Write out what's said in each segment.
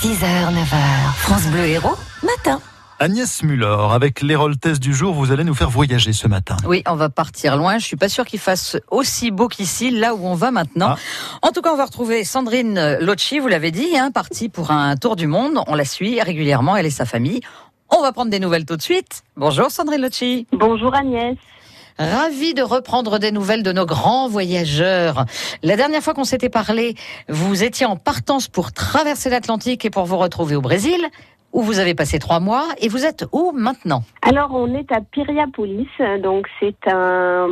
6h, 9h, France Bleu Héros, matin. Agnès Muller, avec l'Héroltesse du jour, vous allez nous faire voyager ce matin. Oui, on va partir loin. Je suis pas sûre qu'il fasse aussi beau qu'ici, là où on va maintenant. En tout cas, on va retrouver Sandrine Locci, vous l'avez dit, hein, partie pour un tour du monde. On la suit régulièrement, elle et sa famille. On va prendre des nouvelles tout de suite. Bonjour Sandrine Locci. Bonjour Agnès. Ravi de reprendre des nouvelles de nos grands voyageurs. La dernière fois qu'on s'était parlé, vous étiez en partance pour traverser l'Atlantique et pour vous retrouver au Brésil où vous avez passé trois mois et vous êtes où maintenant Alors on est à Piriapolis, donc c'est un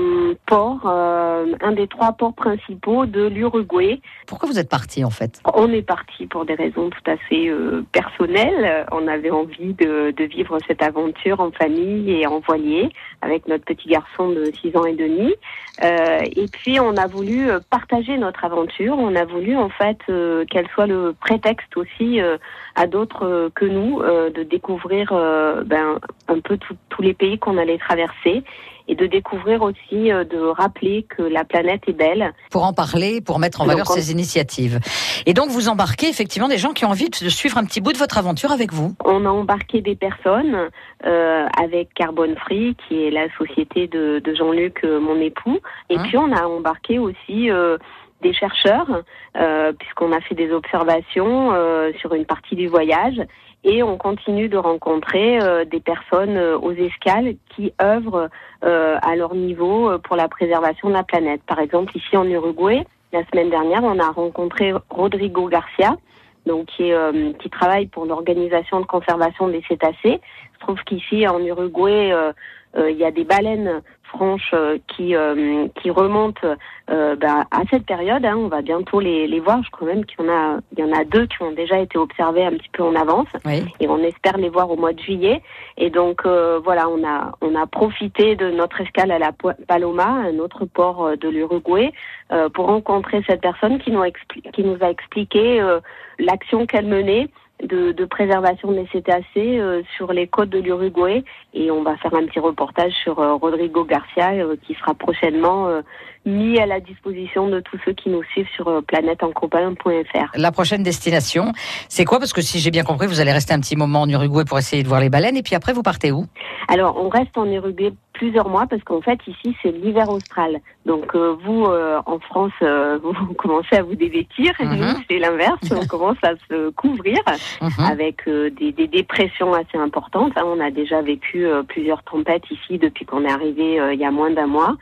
port, euh, un des trois ports principaux de l'Uruguay. Pourquoi vous êtes parti en fait On est parti pour des raisons tout à fait euh, personnelles. On avait envie de, de, vivre cette aventure en famille et en voilier avec notre petit garçon de 6 ans et demi. Euh, et puis on a voulu partager notre aventure. On a voulu en fait qu'elle soit le prétexte aussi à d'autres que nous euh, de découvrir euh, ben, un peu tous les pays qu'on allait traverser et de découvrir aussi, euh, de rappeler que la planète est belle. Pour en parler, pour mettre en valeur ces initiatives. Et donc vous embarquez effectivement des gens qui ont envie de suivre un petit bout de votre aventure avec vous. On a embarqué des personnes euh, avec Carbon Free, qui est la société de, de Jean-Luc, mon époux. Et hein puis on a embarqué aussi euh, des chercheurs, euh, puisqu'on a fait des observations euh, sur une partie du voyage et on continue de rencontrer euh, des personnes euh, aux escales qui œuvrent euh, à leur niveau pour la préservation de la planète. Par exemple, ici en Uruguay, la semaine dernière, on a rencontré Rodrigo Garcia, donc qui, est, qui travaille pour l'organisation de conservation des cétacés. Je trouve qu'ici en Uruguay, il y a des baleines franches euh, qui euh, qui remontent euh, bah, à cette période. Hein, on va bientôt les, les voir. Je crois même qu'il y en a il y en a deux qui ont déjà été observés un petit peu en avance. Oui. Et on espère les voir au mois de juillet. Et donc voilà, on a on a profité de notre escale à la Paloma, un autre port de l'Uruguay, pour rencontrer cette personne qui nous qui nous a expliqué l'action qu'elle menait de, préservation des cétacés euh, sur les côtes de l'Uruguay. Et on va faire un petit reportage sur euh, Rodrigo Garcia euh, qui sera prochainement mis à la disposition de tous ceux qui nous suivent sur planèteencommun.fr. La prochaine destination, c'est quoi? Parce que si j'ai bien compris, vous allez rester un petit moment en Uruguay pour essayer de voir les baleines et puis après vous partez où? Alors on reste en Uruguay plusieurs mois parce qu'en fait ici c'est l'hiver austral. Donc euh, vous euh, en France euh, vous commencez à vous dévêtir nous mhm. c'est l'inverse, on commence à se couvrir mhm. avec des, des, dépressions assez importantes. Hein, on a déjà vécu plusieurs tempêtes ici depuis qu'on est arrivé il y a moins d'un mois.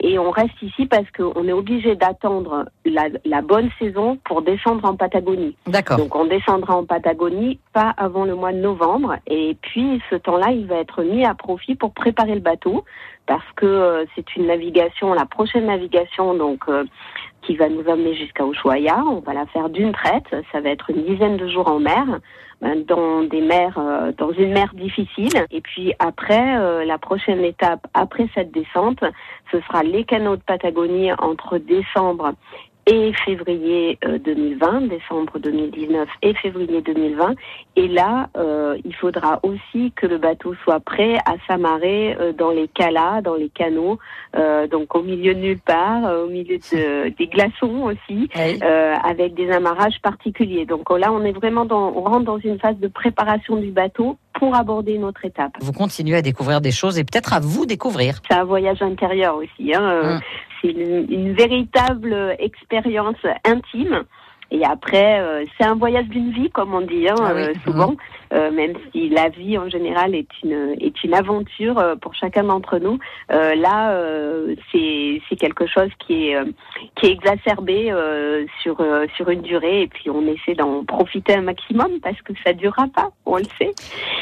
Et on reste ici parce qu'on est obligé d'attendre la, la, bonne saison pour descendre en Patagonie. D'accord. Donc on descendra en Patagonie pas avant le mois de novembre. Et puis ce temps-là, il va être mis à profit pour préparer le bateau parce que euh, c'est une navigation, la prochaine navigation, donc euh, qui va nous amener jusqu'à Ushuaia. On va la faire d'une traite. Ça va être une dizaine de jours en mer, ben, dans des mers, euh, dans une mer difficile. Et puis après, la prochaine étape après cette descente, ce sera les canaux de Patagonie entre décembre et février 2020, euh, décembre 2019 et février 2020. Et là, euh, il faudra aussi que le bateau soit prêt à s'amarrer euh, dans les calas, dans les canaux, euh, donc au milieu de nulle part, au milieu de, des glaçons aussi, oui. avec des amarrages particuliers. Donc là, on est vraiment dans, on rentre dans une phase de préparation du bateau pour aborder une autre étape. Vous continuez à découvrir des choses et peut-être à vous découvrir. C'est un voyage intérieur aussi. Hein. Hum. C'est une, une, véritable expérience intime. Et après, euh, c'est un voyage d'une vie, comme on dit hein, ah oui. euh, souvent, mmh. Euh, même si la vie en général est une est une aventure euh, pour chacun d'entre nous. Euh, là, c'est c'est quelque chose qui est qui est exacerbé sur sur une durée, et puis on essaie d'en profiter un maximum parce que ça durera pas, on le sait.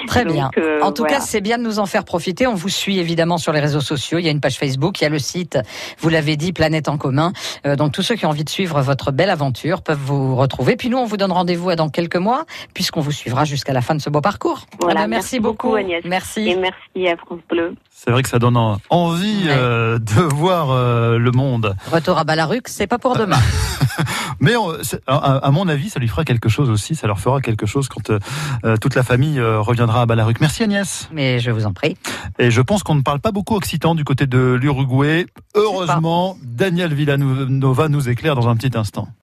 Très Donc, bien. en tout voilà. cas, c'est bien de nous en faire profiter. On vous suit évidemment sur les réseaux sociaux. Il y a une page Facebook, il y a le site. Vous l'avez dit, Planète en commun. donc tous ceux qui ont envie de suivre votre belle aventure peuvent vous retrouver. Puis nous, on vous donne rendez-vous dans quelques mois, puisqu'on vous suivra jusqu'à la fin de ce beau parcours. Voilà, ah ben, merci, merci, beaucoup, Agnès. Merci. Et merci à France Bleu. C'est vrai que ça donne envie ouais. euh, de voir euh, le monde. Retour à Balaruc, c'est pas pour demain. Mais on, à, à, mon avis, ça lui fera quelque chose aussi. Ça leur fera quelque chose quand euh, toute la famille euh, reviendra à Balaruc. Merci Agnès. Mais je vous en prie. Et je pense qu'on ne parle pas beaucoup occitan du côté de l'Uruguay. Heureusement, Daniel Villanova nous éclaire dans un petit instant.